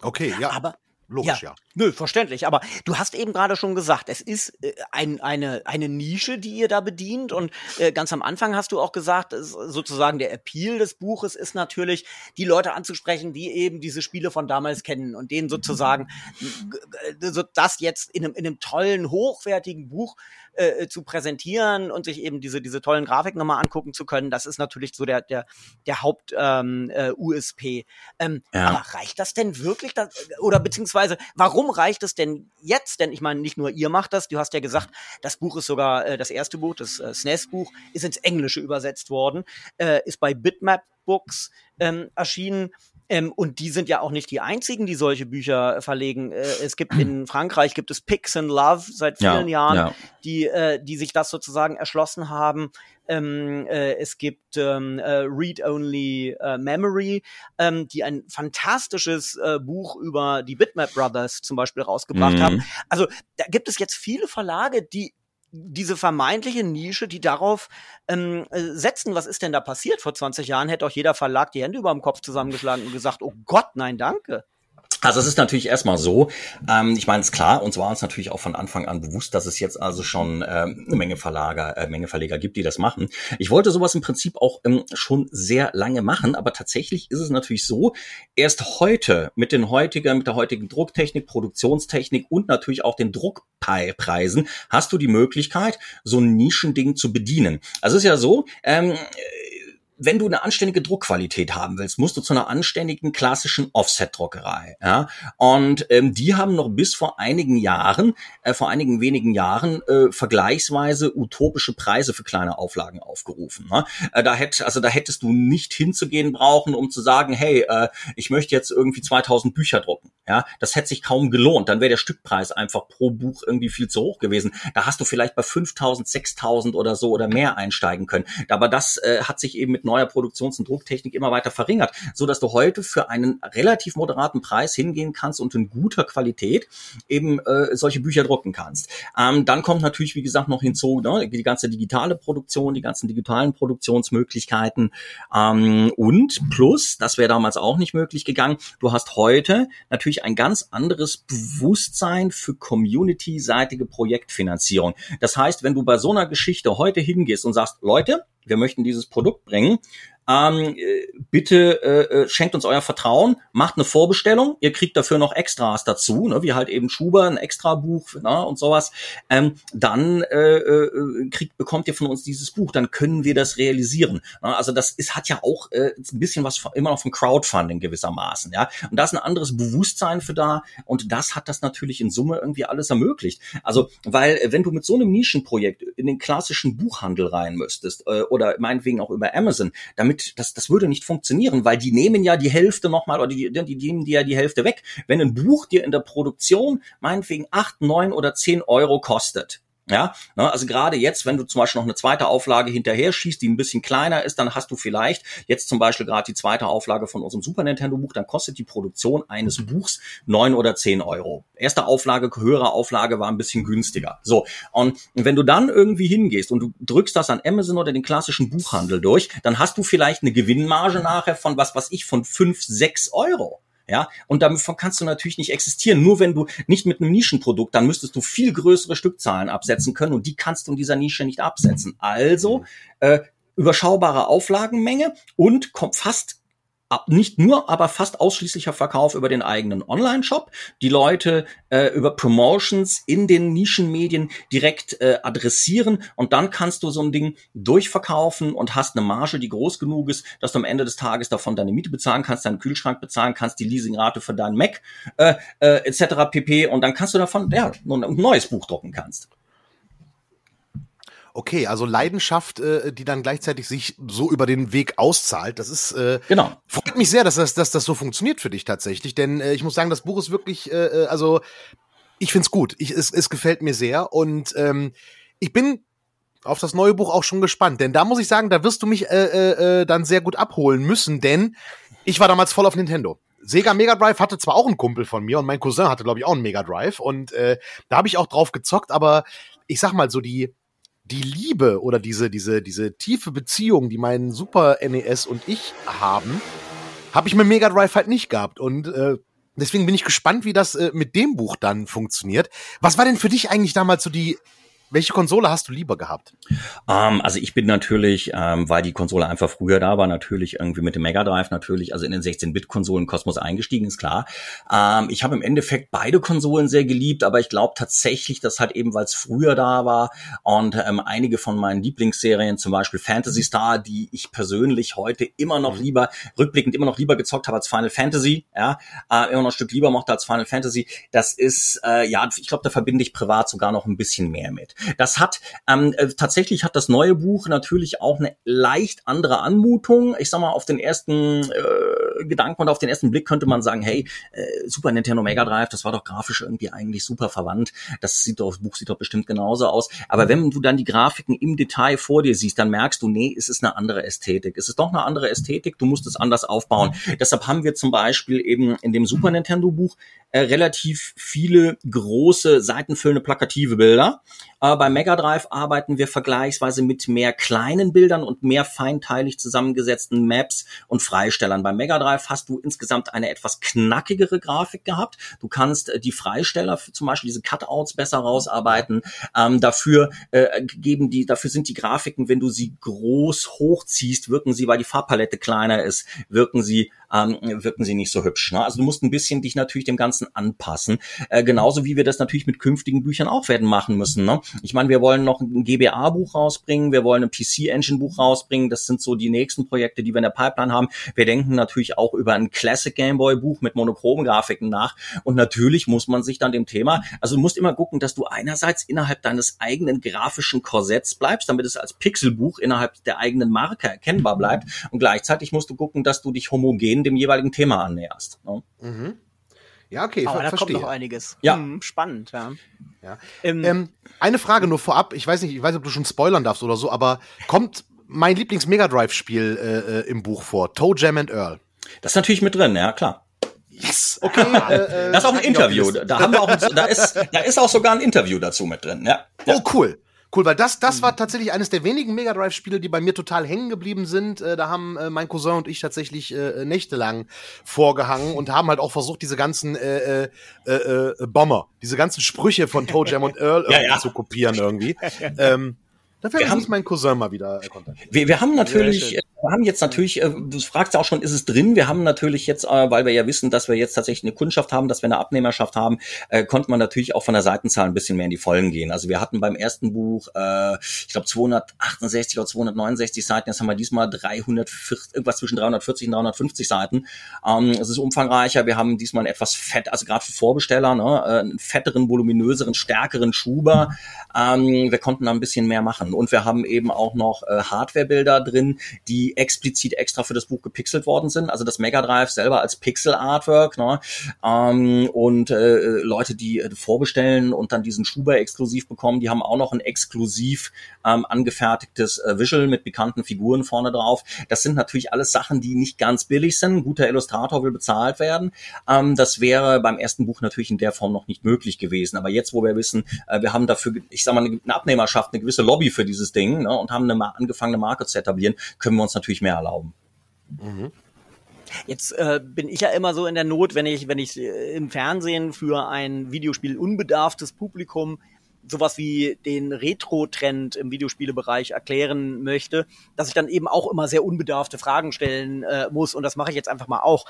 Okay, ja. Aber logisch, ja. ja. Nö, verständlich. Aber du hast eben gerade schon gesagt, es ist äh, ein, eine, eine Nische, die ihr da bedient. Und äh, ganz am Anfang hast du auch gesagt, sozusagen der Appeal des Buches ist natürlich, die Leute anzusprechen, die eben diese Spiele von damals kennen und denen sozusagen so das jetzt in einem, in einem tollen, hochwertigen Buch äh, äh, zu präsentieren und sich eben diese, diese tollen Grafiken nochmal angucken zu können, das ist natürlich so der, der, der Haupt ähm, äh. Ähm, ja. Aber reicht das denn wirklich? Das, oder beziehungsweise, warum reicht es denn jetzt? Denn ich meine, nicht nur ihr macht das, du hast ja gesagt, das Buch ist sogar, äh, das erste Buch, das äh, SNES-Buch, ist ins Englische übersetzt worden, äh, ist bei Bitmap Books ähm, erschienen. Ähm, und die sind ja auch nicht die einzigen, die solche Bücher verlegen. Äh, es gibt in Frankreich gibt es Pix and Love seit vielen ja, Jahren, ja. die äh, die sich das sozusagen erschlossen haben. Ähm, äh, es gibt ähm, äh, Read Only äh, Memory, ähm, die ein fantastisches äh, Buch über die Bitmap Brothers zum Beispiel rausgebracht mhm. haben. Also da gibt es jetzt viele Verlage, die diese vermeintliche Nische, die darauf ähm, äh, setzen, was ist denn da passiert vor 20 Jahren, hätte auch jeder Verlag die Hände über dem Kopf zusammengeschlagen und gesagt, oh Gott, nein, danke. Also es ist natürlich erstmal so, ähm, ich meine, es klar, uns war uns natürlich auch von Anfang an bewusst, dass es jetzt also schon ähm, eine Menge Verlager, äh, Menge Verleger gibt, die das machen. Ich wollte sowas im Prinzip auch ähm, schon sehr lange machen, aber tatsächlich ist es natürlich so, erst heute mit den heutigen, mit der heutigen Drucktechnik, Produktionstechnik und natürlich auch den Druckpreisen hast du die Möglichkeit, so ein Nischending zu bedienen. Also es ist ja so, ähm, wenn du eine anständige Druckqualität haben willst, musst du zu einer anständigen klassischen Offset-Druckerei. Ja? Und ähm, die haben noch bis vor einigen Jahren, äh, vor einigen wenigen Jahren äh, vergleichsweise utopische Preise für kleine Auflagen aufgerufen. Ne? Äh, da hätt, also da hättest du nicht hinzugehen brauchen, um zu sagen, hey, äh, ich möchte jetzt irgendwie 2000 Bücher drucken. Ja, das hätte sich kaum gelohnt. Dann wäre der Stückpreis einfach pro Buch irgendwie viel zu hoch gewesen. Da hast du vielleicht bei 5000, 6000 oder so oder mehr einsteigen können. Aber das äh, hat sich eben mit neuer Produktions- und Drucktechnik immer weiter verringert, so dass du heute für einen relativ moderaten Preis hingehen kannst und in guter Qualität eben äh, solche Bücher drucken kannst. Ähm, dann kommt natürlich, wie gesagt, noch hinzu ne, die ganze digitale Produktion, die ganzen digitalen Produktionsmöglichkeiten ähm, und plus, das wäre damals auch nicht möglich gegangen, du hast heute natürlich ein ganz anderes Bewusstsein für community-seitige Projektfinanzierung. Das heißt, wenn du bei so einer Geschichte heute hingehst und sagst, Leute, wir möchten dieses Produkt bringen ähm, äh, bitte äh, äh, schenkt uns euer Vertrauen, macht eine Vorbestellung, ihr kriegt dafür noch Extras dazu, ne, wie halt eben Schuber, ein Extrabuch ne, und sowas, ähm, dann äh, äh, kriegt, bekommt ihr von uns dieses Buch, dann können wir das realisieren. Ne? Also das ist, hat ja auch äh, ein bisschen was von, immer noch von Crowdfunding gewissermaßen, ja. Und da ist ein anderes Bewusstsein für da und das hat das natürlich in Summe irgendwie alles ermöglicht. Also, weil äh, wenn du mit so einem Nischenprojekt in den klassischen Buchhandel rein müsstest äh, oder meinetwegen auch über Amazon, damit damit, das, das würde nicht funktionieren, weil die nehmen ja die Hälfte nochmal oder die, die, die nehmen dir ja die Hälfte weg. Wenn ein Buch dir in der Produktion meinetwegen acht, neun oder zehn Euro kostet, ja, ne, also gerade jetzt, wenn du zum Beispiel noch eine zweite Auflage hinterher schießt, die ein bisschen kleiner ist, dann hast du vielleicht jetzt zum Beispiel gerade die zweite Auflage von unserem Super Nintendo Buch, dann kostet die Produktion eines Buchs neun oder zehn Euro. Erste Auflage, höhere Auflage war ein bisschen günstiger. So. Und wenn du dann irgendwie hingehst und du drückst das an Amazon oder den klassischen Buchhandel durch, dann hast du vielleicht eine Gewinnmarge nachher von was, was ich, von fünf, sechs Euro. Ja, und davon kannst du natürlich nicht existieren. Nur wenn du nicht mit einem Nischenprodukt, dann müsstest du viel größere Stückzahlen absetzen können und die kannst du in dieser Nische nicht absetzen. Also äh, überschaubare Auflagenmenge und kommt fast nicht nur, aber fast ausschließlicher Verkauf über den eigenen Online-Shop. Die Leute äh, über Promotions in den Nischenmedien direkt äh, adressieren und dann kannst du so ein Ding durchverkaufen und hast eine Marge, die groß genug ist, dass du am Ende des Tages davon deine Miete bezahlen kannst, deinen Kühlschrank bezahlen kannst, die Leasingrate für deinen Mac äh, äh, etc. pp. Und dann kannst du davon ja, ein neues Buch drucken kannst. Okay, also Leidenschaft, äh, die dann gleichzeitig sich so über den Weg auszahlt. Das ist äh, genau. Freut mich sehr, dass das, dass das so funktioniert für dich tatsächlich. Denn äh, ich muss sagen, das Buch ist wirklich, äh, äh also ich find's gut. Ich, es, es gefällt mir sehr und ähm, ich bin auf das neue Buch auch schon gespannt. Denn da muss ich sagen, da wirst du mich äh, äh, äh dann sehr gut abholen müssen, denn ich war damals voll auf Nintendo. Sega Mega Drive hatte zwar auch einen Kumpel von mir und mein Cousin hatte, glaube ich, auch einen Mega Drive und äh, da habe ich auch drauf gezockt, aber ich sag mal so die die Liebe oder diese, diese, diese tiefe Beziehung, die mein Super NES und ich haben, habe ich mit Mega Drive halt nicht gehabt. Und äh, Deswegen bin ich gespannt, wie das äh, mit dem Buch dann funktioniert. Was war denn für dich eigentlich damals so die welche Konsole hast du lieber gehabt? Um, ähm, also ich bin natürlich, ähm, weil die Konsole einfach früher da war, natürlich irgendwie mit dem Mega Drive natürlich, also in den 16-Bit-Konsolen Kosmos eingestiegen, ist klar. Ähm, ich habe im Endeffekt beide Konsolen sehr geliebt, aber ich glaube tatsächlich, dass halt eben, weil es früher da war und ähm, einige von meinen Lieblingsserien, zum Beispiel Fantasy Star, die ich persönlich heute immer noch mhm. lieber, rückblickend immer noch lieber gezockt habe als Final Fantasy, ja, äh, immer noch ein Stück lieber mochte als Final Fantasy, das ist, äh, ja, ich glaube, da verbinde ich privat sogar noch ein bisschen mehr mit. Das hat ähm, äh, tatsächlich hat das neue Buch natürlich auch eine leicht andere Anmutung. Ich sag mal, auf den ersten äh, Gedanken und auf den ersten Blick könnte man sagen, hey, äh, Super Nintendo Mega Drive, das war doch grafisch irgendwie eigentlich super verwandt. Das sieht doch, das Buch sieht doch bestimmt genauso aus. Aber wenn du dann die Grafiken im Detail vor dir siehst, dann merkst du, nee, es ist eine andere Ästhetik. Es ist doch eine andere Ästhetik. Du musst es anders aufbauen. Deshalb haben wir zum Beispiel eben in dem Super Nintendo Buch äh, relativ viele große, seitenfüllende, plakative Bilder. Äh, bei Mega Drive arbeiten wir vergleichsweise mit mehr kleinen Bildern und mehr feinteilig zusammengesetzten Maps und Freistellern. Bei Mega Drive hast du insgesamt eine etwas knackigere Grafik gehabt. Du kannst äh, die Freisteller, zum Beispiel diese Cutouts, besser rausarbeiten. Ähm, dafür äh, geben die, dafür sind die Grafiken, wenn du sie groß hochziehst, wirken sie, weil die Farbpalette kleiner ist, wirken sie ähm, wirken sie nicht so hübsch. Ne? Also du musst ein bisschen dich natürlich dem Ganzen anpassen. Äh, genauso wie wir das natürlich mit künftigen Büchern auch werden machen müssen. Ne? Ich meine, wir wollen noch ein GBA-Buch rausbringen, wir wollen ein PC-Engine-Buch rausbringen. Das sind so die nächsten Projekte, die wir in der Pipeline haben. Wir denken natürlich auch über ein Classic Gameboy-Buch mit monochromen Grafiken nach. Und natürlich muss man sich dann dem Thema, also du musst immer gucken, dass du einerseits innerhalb deines eigenen grafischen Korsetts bleibst, damit es als Pixelbuch innerhalb der eigenen Marke erkennbar bleibt. Und gleichzeitig musst du gucken, dass du dich homogen dem jeweiligen Thema annäherst. Ne? Mhm. Ja, okay, Aber da verstehe. kommt noch einiges. Ja. Hm, spannend, ja. ja. Ähm, ähm, eine Frage nur vorab, ich weiß nicht, ich weiß nicht, ob du schon spoilern darfst oder so, aber kommt mein Lieblings-Mega Drive-Spiel äh, äh, im Buch vor, Toe Jam and Earl? Das ist natürlich mit drin, ja, klar. Yes, okay. äh, das ist auch ein Interview. Da haben wir auch, da ist, da ist auch sogar ein Interview dazu mit drin, ja. ja. Oh, cool. Cool, weil das, das war tatsächlich eines der wenigen Mega Drive-Spiele, die bei mir total hängen geblieben sind. Äh, da haben äh, mein Cousin und ich tatsächlich äh, nächtelang vorgehangen und haben halt auch versucht, diese ganzen äh, äh, äh, äh Bomber, diese ganzen Sprüche von Toe Jam und Earl irgendwie ja. zu kopieren irgendwie. ähm, Dafür wir haben mein Cousin mal wieder äh, kontaktiert. Wir, wir haben natürlich, äh, wir haben jetzt natürlich, äh, du fragst ja auch schon, ist es drin? Wir haben natürlich jetzt, weil wir ja wissen, dass wir jetzt tatsächlich eine Kundschaft haben, dass wir eine Abnehmerschaft haben, äh, konnte man natürlich auch von der Seitenzahl ein bisschen mehr in die Vollen gehen. Also wir hatten beim ersten Buch, äh, ich glaube 268 oder 269 Seiten, jetzt haben wir diesmal 340, irgendwas zwischen 340 und 350 Seiten. Ähm, es ist umfangreicher. Wir haben diesmal ein etwas fett, also gerade für Vorbesteller, ne, einen fetteren, voluminöseren, stärkeren Schuber. Ähm, wir konnten da ein bisschen mehr machen. Und wir haben eben auch noch äh, Hardware-Bilder drin, die explizit extra für das Buch gepixelt worden sind. Also das Mega Drive selber als Pixel-Artwork. Ne? Ähm, und äh, Leute, die äh, vorbestellen und dann diesen Schuber exklusiv bekommen, die haben auch noch ein exklusiv ähm, angefertigtes äh, Visual mit bekannten Figuren vorne drauf. Das sind natürlich alles Sachen, die nicht ganz billig sind. Ein guter Illustrator will bezahlt werden. Ähm, das wäre beim ersten Buch natürlich in der Form noch nicht möglich gewesen. Aber jetzt, wo wir wissen, äh, wir haben dafür, ich sag mal, eine Abnehmerschaft, eine gewisse Lobby für dieses Ding ne, und haben eine angefangene Marke zu etablieren, können wir uns natürlich mehr erlauben. Mhm. Jetzt äh, bin ich ja immer so in der Not, wenn ich, wenn ich äh, im Fernsehen für ein Videospiel unbedarftes Publikum sowas wie den Retro-Trend im Videospielebereich erklären möchte, dass ich dann eben auch immer sehr unbedarfte Fragen stellen äh, muss. Und das mache ich jetzt einfach mal auch.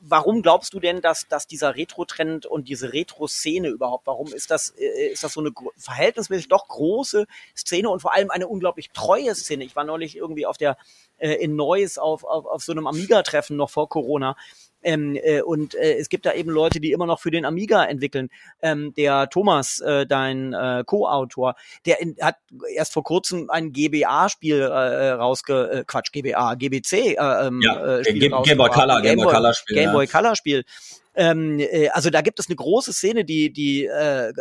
Warum glaubst du denn, dass, dass dieser Retro-Trend und diese Retro-Szene überhaupt, warum ist das, äh, ist das so eine verhältnismäßig doch große Szene und vor allem eine unglaublich treue Szene? Ich war neulich irgendwie auf der, äh, in Neuss auf, auf, auf so einem Amiga-Treffen noch vor Corona ähm, äh, und äh, es gibt da eben Leute, die immer noch für den Amiga entwickeln. Ähm, der Thomas, äh, dein äh, Co-Autor, der in, hat erst vor kurzem ein GBA-Spiel äh, rausge... Äh, Quatsch, GBA, GBC äh, ähm, ja, äh, Spiel Game, Game Boy Color, Game Boy Color Spiel. Game Boy Color Spiel ähm, äh, also da gibt es eine große Szene, die, die äh,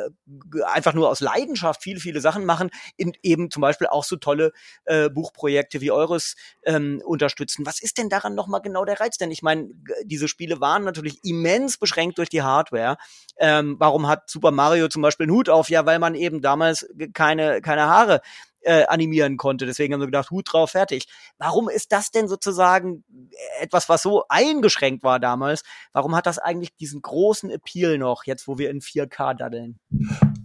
einfach nur aus Leidenschaft viele, viele Sachen machen, in, eben zum Beispiel auch so tolle äh, Buchprojekte wie eures ähm, unterstützen. Was ist denn daran nochmal genau der Reiz? Denn ich meine, diese Spiele waren natürlich immens beschränkt durch die Hardware. Ähm, warum hat Super Mario zum Beispiel einen Hut auf? Ja, weil man eben damals keine, keine Haare äh, animieren konnte. Deswegen haben sie gedacht, Hut drauf, fertig. Warum ist das denn sozusagen etwas, was so eingeschränkt war damals? Warum hat das eigentlich diesen großen Appeal noch, jetzt wo wir in 4K daddeln?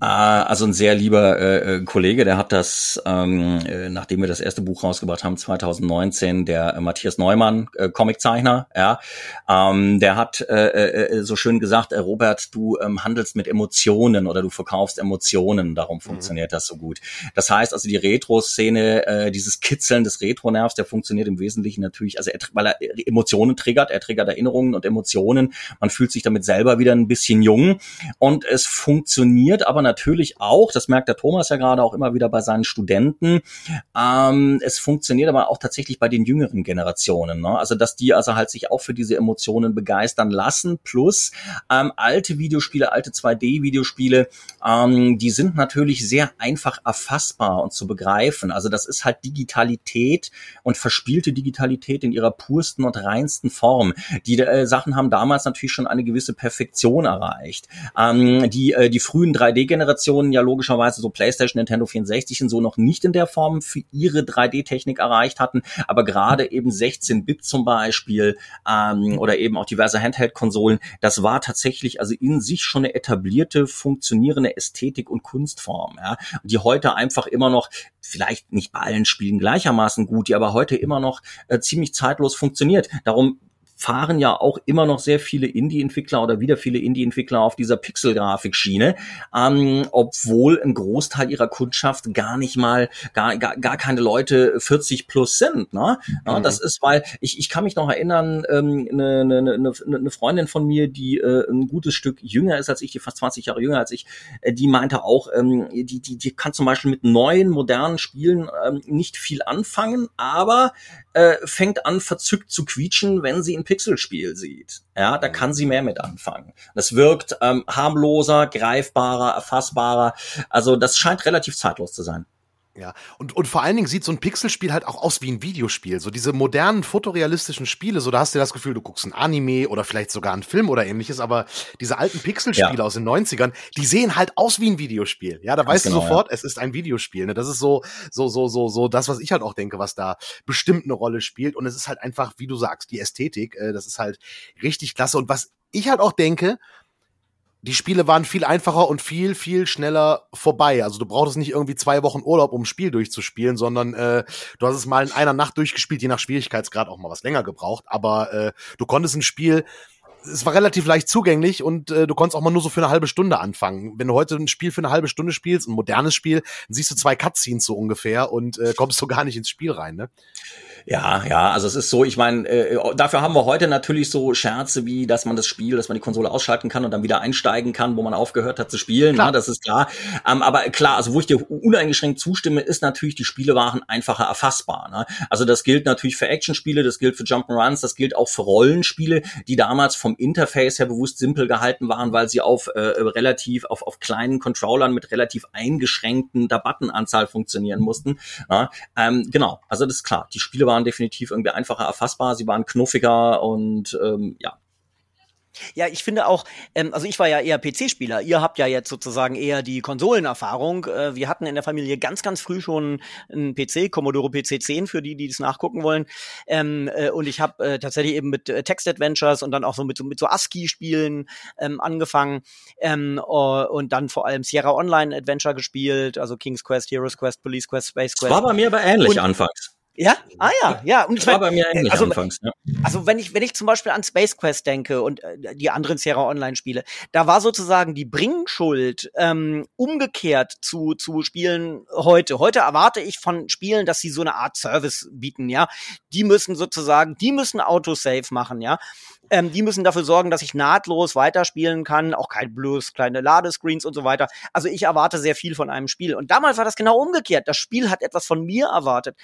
Ah, also ein sehr lieber äh, äh, Kollege, der hat das, ähm, äh, nachdem wir das erste Buch rausgebracht haben, 2019, der äh, Matthias Neumann, äh, Comiczeichner, ja, ähm, der hat äh, äh, so schön gesagt, äh, Robert, du ähm, handelst mit Emotionen oder du verkaufst Emotionen, darum mhm. funktioniert das so gut. Das heißt also die Retro-Szene, äh, dieses Kitzeln des Retro-Nervs, der funktioniert im Wesentlichen natürlich, also er, weil er Emotionen triggert, er triggert Erinnerungen und Emotionen, man fühlt sich damit selber wieder ein bisschen jung und es funktioniert aber natürlich auch, das merkt der Thomas ja gerade auch immer wieder bei seinen Studenten, ähm, es funktioniert aber auch tatsächlich bei den jüngeren Generationen. Ne? Also dass die also halt sich auch für diese Emotionen begeistern lassen. Plus ähm, alte Videospiele, alte 2D-Videospiele, ähm, die sind natürlich sehr einfach erfassbar und zu begreifen. Also das ist halt Digitalität und verspielte Digitalität in ihrer pursten und reinsten Form. Die äh, Sachen haben damals natürlich schon eine gewisse Perfektion erreicht. Ähm, die, äh, die frühen 3D-Generationen Generationen ja logischerweise so PlayStation, Nintendo 64 und so noch nicht in der Form für ihre 3D-Technik erreicht hatten, aber gerade eben 16-Bit zum Beispiel ähm, oder eben auch diverse Handheld-Konsolen, das war tatsächlich also in sich schon eine etablierte, funktionierende Ästhetik und Kunstform, ja, die heute einfach immer noch vielleicht nicht bei allen Spielen gleichermaßen gut, die aber heute immer noch äh, ziemlich zeitlos funktioniert. Darum fahren ja auch immer noch sehr viele Indie-Entwickler oder wieder viele Indie-Entwickler auf dieser Pixel-Grafik-Schiene, ähm, obwohl ein Großteil ihrer Kundschaft gar nicht mal, gar, gar, gar keine Leute 40 plus sind. Ne? Ja, mhm. Das ist, weil ich, ich kann mich noch erinnern, ähm, eine, eine, eine, eine Freundin von mir, die äh, ein gutes Stück jünger ist als ich, die fast 20 Jahre jünger als ich, äh, die meinte auch, ähm, die, die, die kann zum Beispiel mit neuen, modernen Spielen ähm, nicht viel anfangen, aber äh, fängt an, verzückt zu quietschen, wenn sie ein Pixelspiel sieht. Ja, da kann sie mehr mit anfangen. Das wirkt ähm, harmloser, greifbarer, erfassbarer. Also das scheint relativ zeitlos zu sein. Ja, und, und vor allen Dingen sieht so ein Pixelspiel halt auch aus wie ein Videospiel. So diese modernen, fotorealistischen Spiele, so da hast du das Gefühl, du guckst ein Anime oder vielleicht sogar einen Film oder ähnliches, aber diese alten Pixelspiele ja. aus den 90ern, die sehen halt aus wie ein Videospiel. Ja, da Ganz weißt genau, du sofort, ja. es ist ein Videospiel. Ne? Das ist so, so, so, so, so das, was ich halt auch denke, was da bestimmt eine Rolle spielt. Und es ist halt einfach, wie du sagst, die Ästhetik, äh, das ist halt richtig klasse. Und was ich halt auch denke, die Spiele waren viel einfacher und viel, viel schneller vorbei. Also du brauchtest nicht irgendwie zwei Wochen Urlaub, um ein Spiel durchzuspielen, sondern äh, du hast es mal in einer Nacht durchgespielt, je nach Schwierigkeitsgrad auch mal was länger gebraucht. Aber äh, du konntest ein Spiel es war relativ leicht zugänglich und äh, du konntest auch mal nur so für eine halbe Stunde anfangen. Wenn du heute ein Spiel für eine halbe Stunde spielst, ein modernes Spiel, dann siehst du zwei Cutscenes so ungefähr und äh, kommst so gar nicht ins Spiel rein, ne? Ja, ja, also es ist so, ich meine, äh, dafür haben wir heute natürlich so Scherze wie, dass man das Spiel, dass man die Konsole ausschalten kann und dann wieder einsteigen kann, wo man aufgehört hat zu spielen. Klar. Ja, das ist klar. Ähm, aber klar, also wo ich dir uneingeschränkt zustimme, ist natürlich, die Spiele waren einfacher erfassbar. Ne? Also das gilt natürlich für Actionspiele, das gilt für Jump'n'Runs, das gilt auch für Rollenspiele, die damals vom Interface her bewusst simpel gehalten waren, weil sie auf äh, relativ, auf, auf kleinen Controllern mit relativ eingeschränkten Buttonanzahl funktionieren mussten. Ja? Ähm, genau, also das ist klar. Die Spiele waren definitiv irgendwie einfacher erfassbar, sie waren knuffiger und ähm, ja, ja, ich finde auch, ähm, also ich war ja eher PC-Spieler. Ihr habt ja jetzt sozusagen eher die Konsolenerfahrung. Äh, wir hatten in der Familie ganz, ganz früh schon einen PC, Commodore PC 10, für die, die das nachgucken wollen. Ähm, äh, und ich habe äh, tatsächlich eben mit äh, Text-Adventures und dann auch so mit, so, mit so ASCII-Spielen ähm, angefangen. Ähm, und dann vor allem Sierra Online Adventure gespielt, also King's Quest, Heroes Quest, Police Quest, Space Quest. war bei mir aber ähnlich und, anfangs. Ja? Ah ja, ja. Und ich war bei mir ähnlich also, anfangs. Ja. Also wenn ich wenn ich zum Beispiel an Space Quest denke und äh, die anderen Sierra Online Spiele, da war sozusagen die Bringschuld ähm, umgekehrt zu zu Spielen heute. Heute erwarte ich von Spielen, dass sie so eine Art Service bieten. Ja, die müssen sozusagen, die müssen Autosave machen. Ja, ähm, die müssen dafür sorgen, dass ich nahtlos weiterspielen kann, auch kein Blues, kleine Ladescreens und so weiter. Also ich erwarte sehr viel von einem Spiel. Und damals war das genau umgekehrt. Das Spiel hat etwas von mir erwartet.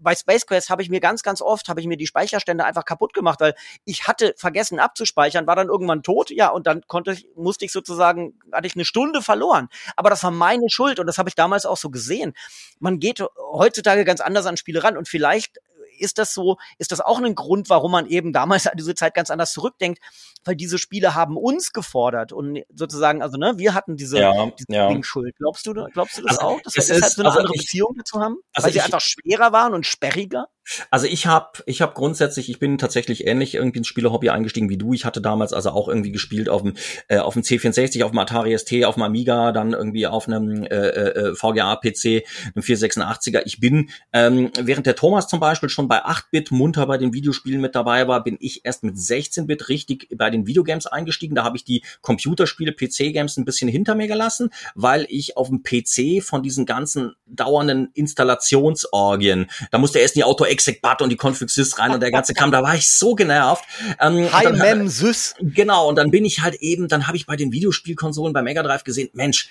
Bei Space Quest habe ich mir ganz, ganz oft, habe ich mir die Speicherstände einfach kaputt gemacht, weil ich hatte vergessen abzuspeichern, war dann irgendwann tot, ja, und dann konnte ich, musste ich sozusagen, hatte ich eine Stunde verloren. Aber das war meine Schuld und das habe ich damals auch so gesehen. Man geht heutzutage ganz anders an Spiele ran und vielleicht ist das so, ist das auch ein Grund, warum man eben damals an diese Zeit ganz anders zurückdenkt? Weil diese Spiele haben uns gefordert und sozusagen, also ne, wir hatten diese, ja, diese ja. Schuld. Glaubst du, glaubst du das Also, auch? Dass es wir deshalb so eine also andere ich- Beziehung dazu haben? also weil sie ich- einfach schwerer waren und sperriger? Also ich habe ich hab grundsätzlich, ich bin tatsächlich ähnlich irgendwie ins Spielerhobby eingestiegen wie du. Ich hatte damals also auch irgendwie gespielt auf dem äh, auf dem C64, auf dem Atari ST, auf dem Amiga, dann irgendwie auf einem äh, äh, VGA PC, einem 486er. Ich bin ähm, während der Thomas zum Beispiel schon bei 8-Bit munter bei den Videospielen mit dabei war, bin ich erst mit 16-Bit richtig bei den Videogames eingestiegen. Da habe ich die Computerspiele, PC-Games ein bisschen hinter mir gelassen, weil ich auf dem PC von diesen ganzen dauernden Installationsorgien, da musste erst die Auto-Exec-Bat und die Config-Sys rein und der ganze Kram, da war ich so genervt. Ähm, Hi, Mem, Sys. Genau, und dann bin ich halt eben, dann habe ich bei den Videospielkonsolen bei Mega Drive gesehen, Mensch,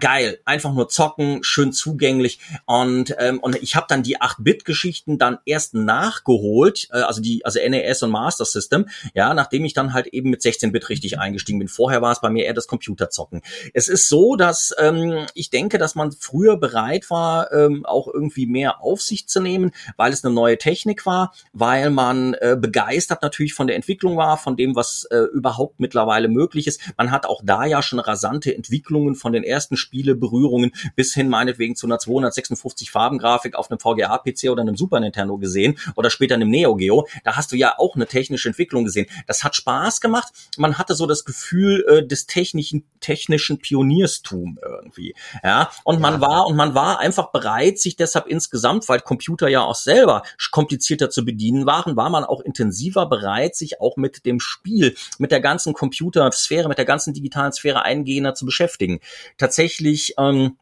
geil, einfach nur zocken, schön zugänglich und ähm, und ich habe dann die 8-Bit-Geschichten dann erst nachgeholt, äh, also die also NES und Master System, ja, nachdem ich dann halt eben mit 16-Bit richtig eingestiegen bin. Vorher war es bei mir eher das Computerzocken. Es ist so, dass ähm, ich denke, dass man früher bereit war, ähm, auch irgendwie mehr auf sich zu nehmen, weil es eine neue Technik war, weil man äh, begeistert natürlich von der Entwicklung war, von dem, was äh, überhaupt mittlerweile möglich ist. Man hat auch da ja schon rasante Entwicklungen von den ersten Spieleberührungen bis hin meinetwegen zu einer 256 Farbengrafik auf einem VGA-PC oder einem Super Nintendo gesehen oder später einem Neo Geo. Da hast du ja auch eine technische Entwicklung gesehen. Das hat Spaß gemacht. Man hatte so das Gefühl äh, des technischen technischen Pionierstum irgendwie. Ja, und man war und man war einfach bereit, sich deshalb insgesamt, weil Computer ja auch selber komplizierter zu bedienen waren, war man auch intensiver bereit, sich auch mit dem Spiel, mit der ganzen Computersphäre, mit der ganzen digitalen Sphäre eingehender zu beschäftigen. Tatsächlich ähm,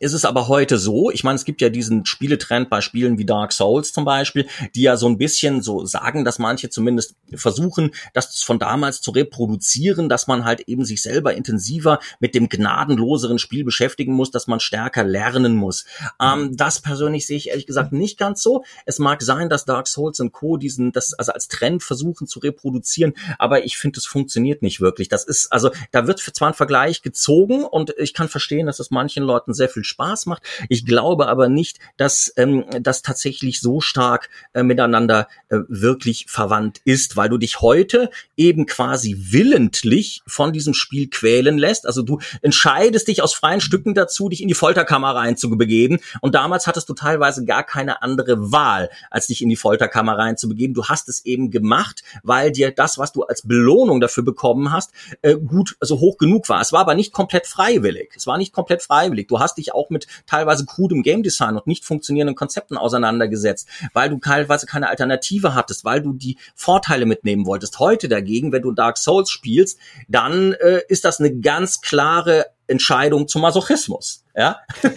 ist es aber heute so, ich meine, es gibt ja diesen Spieletrend bei Spielen wie Dark Souls zum Beispiel, die ja so ein bisschen so sagen, dass manche zumindest versuchen, das von damals zu reproduzieren, dass man halt eben sich selber intensiver mit dem gnadenloseren Spiel beschäftigen muss, dass man stärker lernen muss. Ähm, das persönlich sehe ich ehrlich gesagt nicht ganz so. Es mag sein, dass Dark Souls und Co. diesen, das also als Trend versuchen zu reproduzieren, aber ich finde, es funktioniert nicht wirklich. Das ist, also da wird zwar ein Vergleich gezogen und ich kann verstehen, dass es manchen Leuten sehr viel Spaß macht. Ich glaube aber nicht, dass ähm, das tatsächlich so stark äh, miteinander äh, wirklich verwandt ist, weil du dich heute eben quasi willentlich von diesem Spiel quälen lässt. Also du entscheidest dich aus freien Stücken dazu, dich in die Folterkammer reinzubegeben. Und damals hattest du teilweise gar keine andere Wahl, als dich in die Folterkammer reinzubegeben. Du hast es eben gemacht, weil dir das, was du als Belohnung dafür bekommen hast, äh, gut, also hoch genug war. Es war aber nicht komplett freiwillig. Es war nicht komplett freiwillig. Du hast dich auch mit teilweise krudem Game Design und nicht funktionierenden Konzepten auseinandergesetzt, weil du teilweise keine Alternative hattest, weil du die Vorteile mitnehmen wolltest. Heute dagegen, wenn du Dark Souls spielst, dann äh, ist das eine ganz klare Entscheidung zum Masochismus. Ja,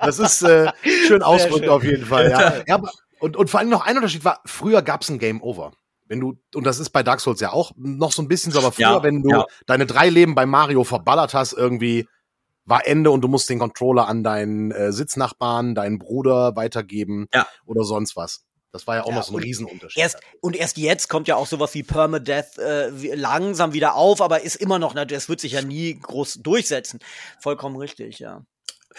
Das ist äh, schön ausdrückt schön. auf jeden Fall. Ja. ja aber, und, und vor allem noch ein Unterschied war, früher gab's ein Game Over. Wenn du, und das ist bei Dark Souls ja auch noch so ein bisschen so, aber früher, Ja, wenn du ja. deine drei Leben bei Mario verballert hast, irgendwie war Ende und du musst den Controller an deinen äh, Sitznachbarn, deinen Bruder weitergeben Ja. oder sonst was. Das war ja auch Ja, noch so ein Riesenunterschied. Erst, und erst jetzt kommt ja auch sowas wie Permadeath äh, langsam wieder auf, aber ist immer noch, ne, das wird sich ja nie groß durchsetzen. Vollkommen richtig, ja.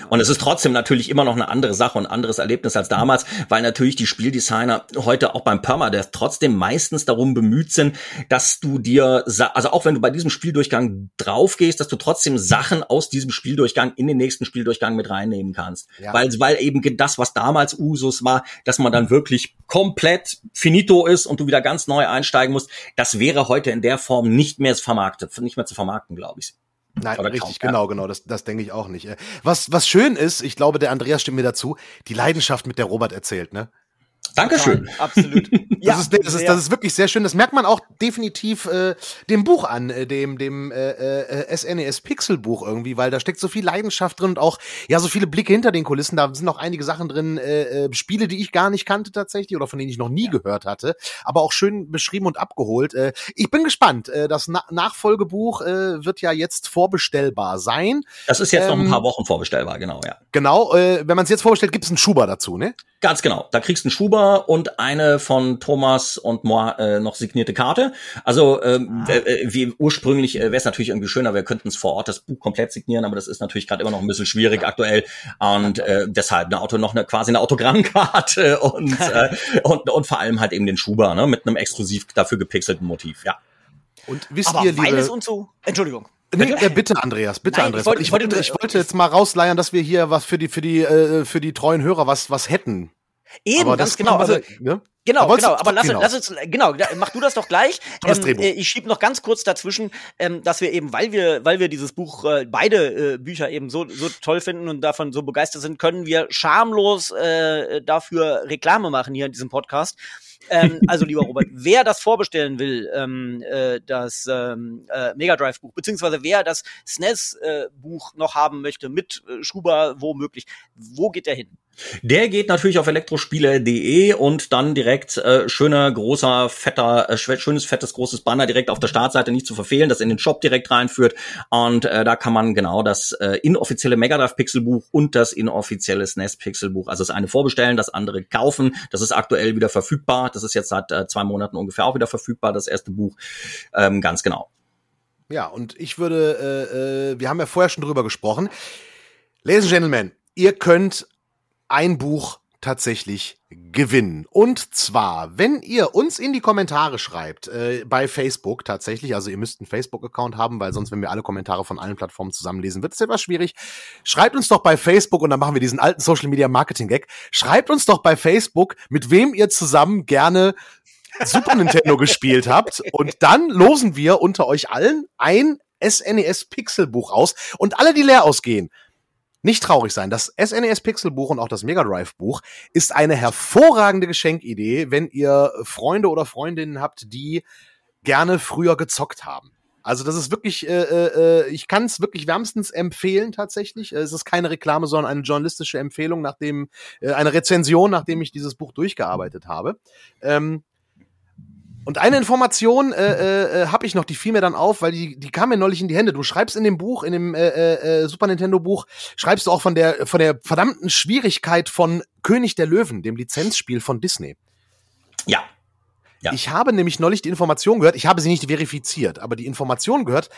Und es ist trotzdem natürlich immer noch eine andere Sache und ein anderes Erlebnis als damals, weil natürlich die Spieldesigner heute auch beim Permadeath trotzdem meistens darum bemüht sind, dass du dir, also auch wenn du bei diesem Spieldurchgang draufgehst, dass du trotzdem Sachen aus diesem Spieldurchgang in den nächsten Spieldurchgang mit reinnehmen kannst. Ja. Weil, weil eben das, was damals Usus war, dass man dann wirklich komplett finito ist und du wieder ganz neu einsteigen musst, das wäre heute in der Form nicht mehr vermarktet, nicht mehr zu vermarkten, glaube ich. Nein, Oder richtig, kaum, ja. genau, genau. Das, das denke ich auch nicht. Äh, Was, was schön ist, ich glaube, der Andreas stimmt mir dazu, die Leidenschaft, mit der Robert erzählt, ne? Dankeschön. Total, Absolut. Das, ist, das, ist, das ist wirklich sehr schön. Das merkt man auch definitiv äh, dem Buch an, äh, dem, dem äh, äh, SNES Pixel Buch irgendwie, weil da steckt so viel Leidenschaft drin und auch ja so viele Blicke hinter den Kulissen. Da sind auch einige Sachen drin, äh, äh, Spiele, die ich gar nicht kannte tatsächlich oder von denen ich noch nie gehört hatte, aber auch schön beschrieben und abgeholt. Äh, ich bin gespannt. Äh, das Na Nachfolgebuch äh, wird ja jetzt vorbestellbar sein. Das ist jetzt noch ein Ähm, paar Wochen vorbestellbar, genau, ja. Genau. Äh, wenn man es jetzt vorbestellt, gibt es einen Schuber dazu, ne? Ganz genau. Da kriegst du einen Schuber und eine von Thomas und moi äh, noch signierte Karte. Also ähm, ah. äh, wie ursprünglich äh, wäre es natürlich irgendwie schöner, wir könnten es vor Ort das Buch komplett signieren, aber das ist natürlich gerade immer noch ein bisschen schwierig ja. aktuell und äh, deshalb eine Auto noch eine quasi eine Autogrammkarte und, äh, und und vor allem halt eben den Schuber ne, mit einem exklusiv dafür gepixelten Motiv. Ja. Und wisst aber ihr, weil liebe, es uns so Entschuldigung. Nee, bitte? Äh, bitte, Andreas, bitte, Nein, Andreas. Ich wollte, ich, wollte, ich wollte jetzt mal rausleiern, dass wir hier was für die, für die, äh, für die treuen Hörer was, was hätten. Eben, aber ganz genau. Also, ne? Genau, aber genau. Aber lass, lass uns, genau, mach du das doch gleich. Ähm, äh, ich schieb noch ganz kurz dazwischen, ähm, dass wir eben, weil wir, weil wir dieses Buch, äh, beide äh, Bücher eben so, so toll finden und davon so begeistert sind, können wir schamlos äh, dafür Reklame machen hier in diesem Podcast ähm, also lieber Robert, wer das vorbestellen will, ähm, äh, das ähm, äh, Mega Drive Buch, beziehungsweise wer das SNES äh, Buch noch haben möchte mit äh, Schuber womöglich, wo geht der hin? Der geht natürlich auf elektrospiele.de und dann direkt äh, schöner, großer, fetter, äh, schönes, fettes, großes Banner direkt auf der Startseite nicht zu verfehlen, das in den Shop direkt reinführt. Und äh, da kann man genau das äh, inoffizielle Mega Drive Pixelbuch und das inoffizielle SNES Pixelbuch, also das eine vorbestellen, das andere kaufen. Das ist aktuell wieder verfügbar. Das ist jetzt seit äh, zwei Monaten ungefähr auch wieder verfügbar, das erste Buch. Ähm, ganz genau. Ja, und ich würde, äh, äh, wir haben ja vorher schon drüber gesprochen. Ladies and Gentlemen, ihr könnt ein Buch tatsächlich gewinnen. Und zwar, wenn ihr uns in die Kommentare schreibt, äh, bei Facebook tatsächlich, also ihr müsst einen Facebook-Account haben, weil sonst, wenn wir alle Kommentare von allen Plattformen zusammenlesen, wird es etwas schwierig. Schreibt uns doch bei Facebook, und dann machen wir diesen alten Social Media Marketing Gag, schreibt uns doch bei Facebook, mit wem ihr zusammen gerne Super Nintendo gespielt habt. Und dann losen wir unter euch allen ein SNES Pixelbuch aus. Und alle, die leer ausgehen, nicht traurig sein. Das SNES Pixel Buch und auch das Mega Drive Buch ist eine hervorragende Geschenkidee, wenn ihr Freunde oder Freundinnen habt, die gerne früher gezockt haben. Also das ist wirklich, äh, äh, ich kann es wirklich wärmstens empfehlen tatsächlich. Es ist keine Reklame, sondern eine journalistische Empfehlung, nachdem äh, eine Rezension, nachdem ich dieses Buch durchgearbeitet habe. Ähm, und eine Information äh, äh, äh, habe ich noch, die fiel mir dann auf, weil die, die kam mir neulich in die Hände. Du schreibst in dem Buch, in dem äh, äh, äh, Super Nintendo Buch, schreibst du auch von der von der verdammten Schwierigkeit von König der Löwen, dem Lizenzspiel von Disney. Ja. ja. Ich habe nämlich neulich die Information gehört, ich habe sie nicht verifiziert, aber die Information gehört,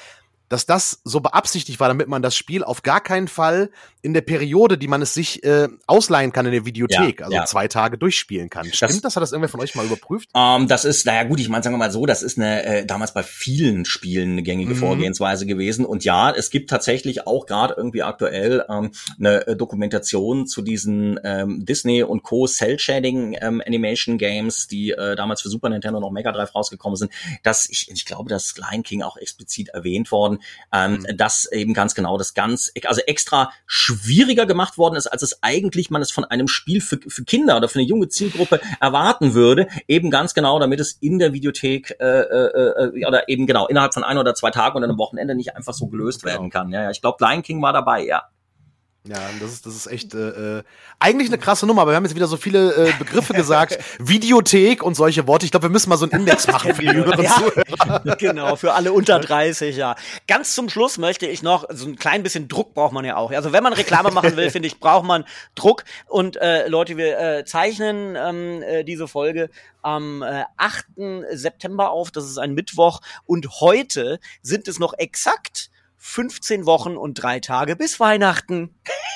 dass das so beabsichtigt war, damit man das Spiel auf gar keinen Fall in der Periode, die man es sich äh, ausleihen kann in der Videothek, ja, also ja. zwei Tage durchspielen kann. Stimmt das? das? Hat das irgendwer von euch mal überprüft? Ähm, das ist, naja gut, ich meine, sagen wir mal so, das ist eine äh, damals bei vielen Spielen eine gängige mhm. Vorgehensweise gewesen. Und ja, es gibt tatsächlich auch gerade irgendwie aktuell ähm, eine äh, Dokumentation zu diesen ähm, Disney und Co. Cell-Shading ähm, Animation Games, die äh, damals für Super Nintendo noch Mega Drive rausgekommen sind. dass ich, ich glaube, dass Lion King auch explizit erwähnt worden ähm, mhm. dass eben ganz genau das ganz, also extra schwieriger gemacht worden ist, als es eigentlich man es von einem Spiel für, für Kinder oder für eine junge Zielgruppe erwarten würde, eben ganz genau, damit es in der Videothek äh, äh, äh, oder eben genau innerhalb von ein oder zwei Tagen oder einem Wochenende nicht einfach so gelöst werden kann. Ja, ja, ich glaube, Lion King war dabei, ja. Ja, das ist, das ist echt äh, äh, eigentlich eine krasse Nummer, aber wir haben jetzt wieder so viele äh, Begriffe gesagt, Videothek und solche Worte. Ich glaube, wir müssen mal so einen Index machen für die jüngeren ja, Zuhörer. Genau, für alle unter 30, ja. Ganz zum Schluss möchte ich noch, so ein klein bisschen Druck braucht man ja auch. Also wenn man Reklame machen will, finde ich, braucht man Druck. Und äh, Leute, wir äh, zeichnen ähm, äh, diese Folge am äh, 8. September auf, das ist ein Mittwoch. Und heute sind es noch exakt 15 Wochen und drei Tage bis Weihnachten.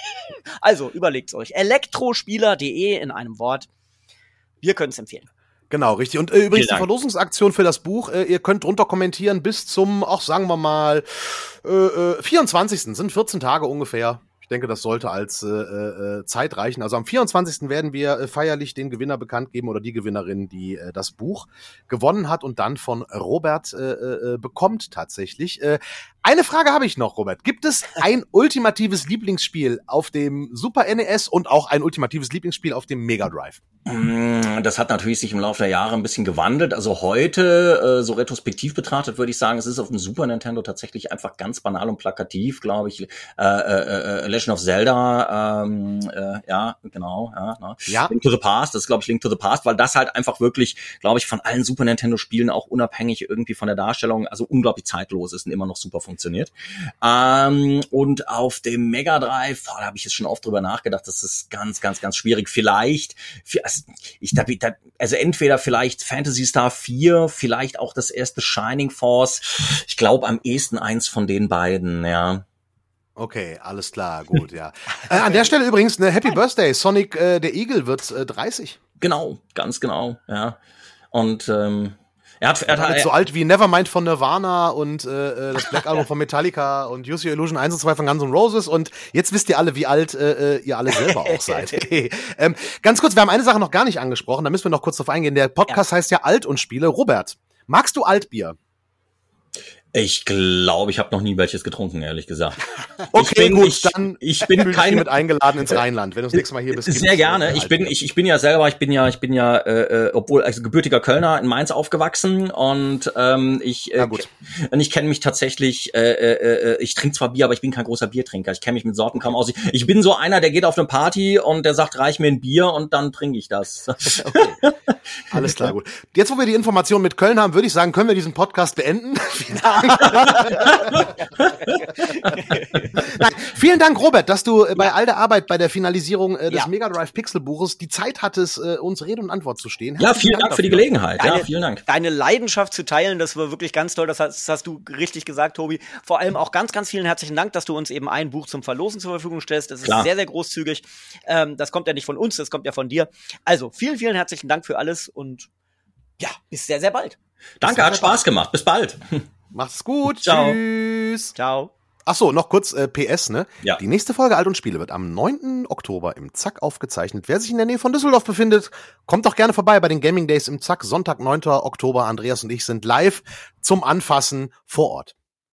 also überlegt's euch. Elektrospieler.de in einem Wort. Wir können es empfehlen. Genau, richtig. Und äh, übrigens die Verlosungsaktion für das Buch, äh, ihr könnt drunter kommentieren bis zum, auch sagen wir mal, äh, äh, 24. sind 14 Tage ungefähr. Ich denke, das sollte als äh, äh, Zeit reichen. Also am 24. werden wir äh, feierlich den Gewinner bekannt geben oder die Gewinnerin, die äh, das Buch gewonnen hat und dann von Robert äh, äh, bekommt tatsächlich. Äh, eine Frage habe ich noch, Robert. Gibt es ein ultimatives Lieblingsspiel auf dem Super NES und auch ein ultimatives Lieblingsspiel auf dem Mega Drive? Mm, das hat natürlich sich im Laufe der Jahre ein bisschen gewandelt. Also heute, äh, so retrospektiv betrachtet, würde ich sagen, es ist auf dem Super Nintendo tatsächlich einfach ganz banal und plakativ, glaube ich. Äh, äh, äh Legend of Zelda, ähm, äh, ja, genau, ja, ne? Ja. Link to the Past, das ist, glaube ich, Link to the Past, weil das halt einfach wirklich, glaube ich, von allen Super Nintendo-Spielen auch unabhängig irgendwie von der Darstellung, also unglaublich zeitlos ist und immer noch super funktioniert. Ähm, und auf dem Mega Drive, boah, da habe ich jetzt schon oft drüber nachgedacht, das ist ganz, ganz, ganz schwierig. Vielleicht, also, ich, da, da, also entweder vielleicht Fantasy Star 4, vielleicht auch das erste Shining Force. Ich glaube am ehesten eins von den beiden, ja. Okay, alles klar, gut, ja. Äh, an der Stelle übrigens eine Happy Birthday. Sonic äh, der Igel wird äh, 30. Genau, ganz genau, ja. Und ähm, er hat, er hat so alt wie Nevermind von Nirvana und äh, äh, das Black Album von Metallica und Use Your Illusion 1 und 2 von Guns N' Roses und jetzt wisst ihr alle, wie alt äh, äh, ihr alle selber auch seid. Okay. Ähm, ganz kurz, wir haben eine Sache noch gar nicht angesprochen, da müssen wir noch kurz drauf eingehen. Der Podcast heißt ja Alt und Spiele. Robert, magst du Altbier? Ich glaube, ich habe noch nie welches getrunken, ehrlich gesagt. Okay, ich bin, gut, ich, dann ich bin kein hiermit eingeladen ins Rheinland, wenn du das nächste Mal hier bist. Sehr äh, gerne. Ich bin, ich, ich bin ja selber, ich bin ja, ich bin ja, äh, äh, obwohl also gebürtiger Kölner in Mainz aufgewachsen und ähm, ich, äh, und ich kenne mich tatsächlich. Äh, äh, äh, ich trinke zwar Bier, aber ich bin kein großer Biertrinker. Ich kenne mich mit Sorten kaum aus. Ich, bin so einer, der geht auf eine Party und der sagt, reich mir ein Bier und dann trinke ich das. Okay. Alles klar, gut. Jetzt, wo wir die Information mit Köln haben, würde ich sagen, können wir diesen Podcast beenden. Nein, vielen Dank, Robert, dass du äh, bei all der Arbeit bei der Finalisierung äh, des Ja. Mega Drive Pixel Buches die Zeit hattest, äh, uns Rede und Antwort zu stehen. ja, vielen Dank für die. Gelegenheit. Ja, Deine- vielen Dank. Deine Leidenschaft zu teilen, das war wirklich ganz toll. Das hast, das hast du richtig gesagt, Tobi. Vor allem auch ganz, ganz vielen herzlichen Dank, dass du uns eben ein Buch zum Verlosen zur Verfügung stellst. Das ist Klar. sehr, sehr großzügig. Ähm, das kommt ja nicht von uns, das kommt ja von dir. Also vielen, vielen herzlichen Dank für alles und ja, bis sehr, sehr bald. Danke, hat Spaß gemacht. Bis bald. Macht's gut. Ciao. Tschüss. Ciao. Ach so, noch kurz äh, PS, ne? Ja. Die nächste Folge Alt und Spiele wird am 9. Oktober im Zack aufgezeichnet. Wer sich in der Nähe von Düsseldorf befindet, kommt doch gerne vorbei bei den Gaming Days im Zack. Sonntag, 9. Oktober. Andreas und ich sind live zum Anfassen vor Ort.